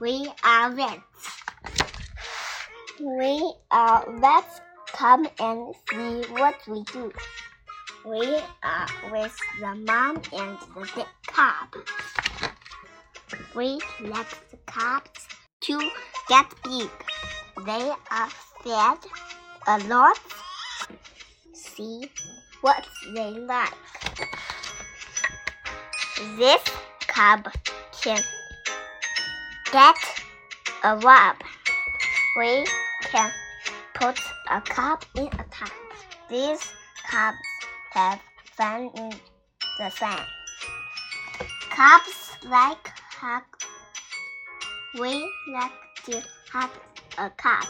We are rats. We are rats. Come and see what we do. We are with the mom and the big cub. We let the cubs to get big. They are fed a lot. See what they like. This cub can get a rub. We can put a cup in a tub. These cups have fun in the sun. Cups like hug. We like to hug a cub.